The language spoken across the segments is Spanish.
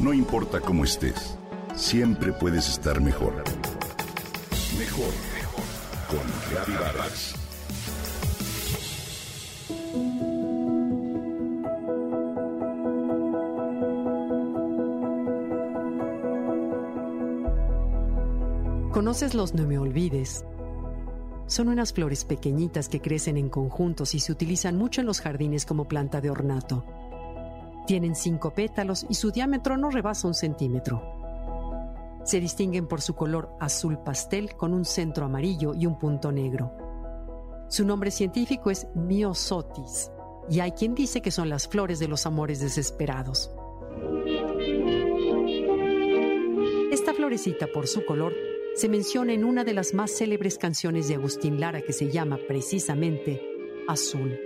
No importa cómo estés, siempre puedes estar mejor. Mejor, mejor. Con Reavivadas. ¿Conoces los no me olvides? Son unas flores pequeñitas que crecen en conjuntos y se utilizan mucho en los jardines como planta de ornato. Tienen cinco pétalos y su diámetro no rebasa un centímetro. Se distinguen por su color azul pastel con un centro amarillo y un punto negro. Su nombre científico es Myosotis y hay quien dice que son las flores de los amores desesperados. Esta florecita por su color se menciona en una de las más célebres canciones de Agustín Lara que se llama precisamente Azul.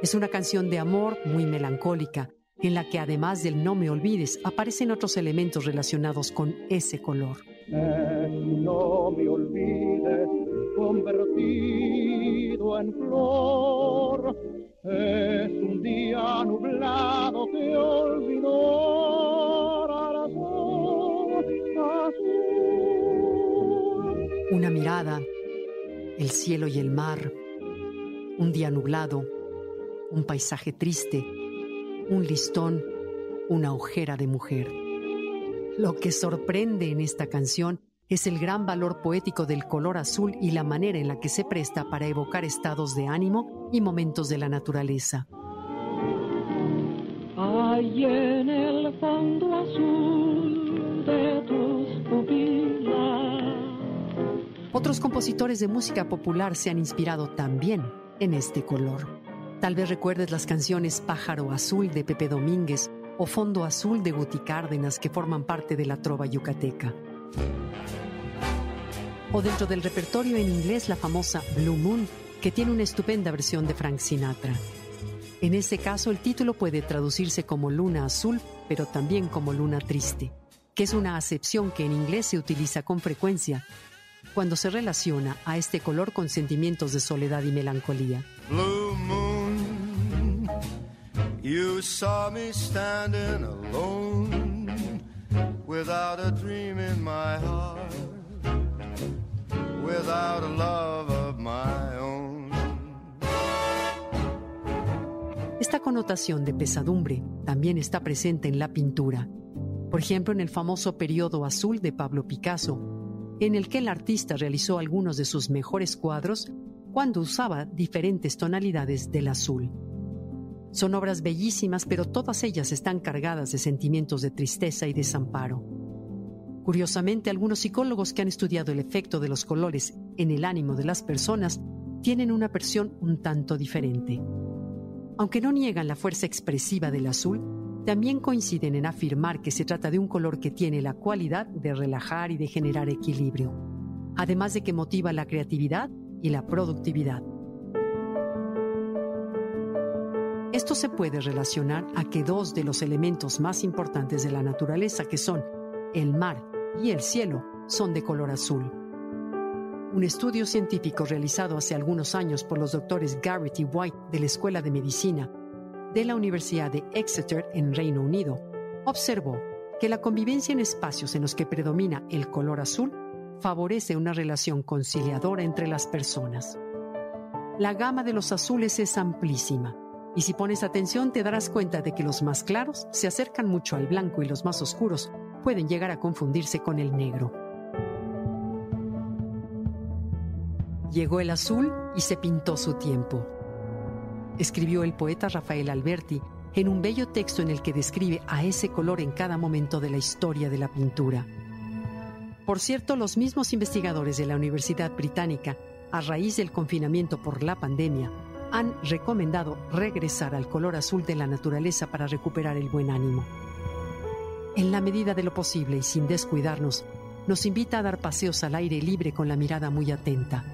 Es una canción de amor muy melancólica, en la que además del no me olvides aparecen otros elementos relacionados con ese color. no me olvides, convertido en flor, es un día nublado que olvidó Una mirada, el cielo y el mar, un día nublado, un paisaje triste, un listón, una ojera de mujer. Lo que sorprende en esta canción es el gran valor poético del color azul y la manera en la que se presta para evocar estados de ánimo y momentos de la naturaleza. Hay en el fondo azul de tus pupilas. Otros compositores de música popular se han inspirado también en este color. Tal vez recuerdes las canciones Pájaro Azul de Pepe Domínguez o Fondo Azul de Guti Cárdenas que forman parte de la trova yucateca. O dentro del repertorio en inglés la famosa Blue Moon, que tiene una estupenda versión de Frank Sinatra. En ese caso el título puede traducirse como Luna Azul, pero también como Luna Triste, que es una acepción que en inglés se utiliza con frecuencia cuando se relaciona a este color con sentimientos de soledad y melancolía. Blue moon, you saw me standing alone without a dream in my heart, without a love of my own. Esta connotación de pesadumbre también está presente en la pintura. Por ejemplo, en el famoso periodo azul de Pablo Picasso, en el que el artista realizó algunos de sus mejores cuadros cuando usaba diferentes tonalidades del azul. Son obras bellísimas, pero todas ellas están cargadas de sentimientos de tristeza y desamparo. Curiosamente, algunos psicólogos que han estudiado el efecto de los colores en el ánimo de las personas tienen una versión un tanto diferente. Aunque no niegan la fuerza expresiva del azul, también coinciden en afirmar que se trata de un color que tiene la cualidad de relajar y de generar equilibrio, además de que motiva la creatividad y la productividad. Esto se puede relacionar a que dos de los elementos más importantes de la naturaleza, que son el mar y el cielo, son de color azul. Un estudio científico realizado hace algunos años por los doctores Garrett y White de la Escuela de Medicina de la Universidad de Exeter en Reino Unido observó que la convivencia en espacios en los que predomina el color azul favorece una relación conciliadora entre las personas. La gama de los azules es amplísima y si pones atención te darás cuenta de que los más claros se acercan mucho al blanco y los más oscuros pueden llegar a confundirse con el negro. Llegó el azul y se pintó su tiempo escribió el poeta Rafael Alberti en un bello texto en el que describe a ese color en cada momento de la historia de la pintura. Por cierto, los mismos investigadores de la Universidad Británica, a raíz del confinamiento por la pandemia, han recomendado regresar al color azul de la naturaleza para recuperar el buen ánimo. En la medida de lo posible y sin descuidarnos, nos invita a dar paseos al aire libre con la mirada muy atenta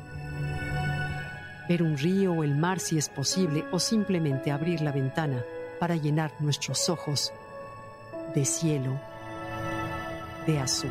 ver un río o el mar si es posible o simplemente abrir la ventana para llenar nuestros ojos de cielo, de azul.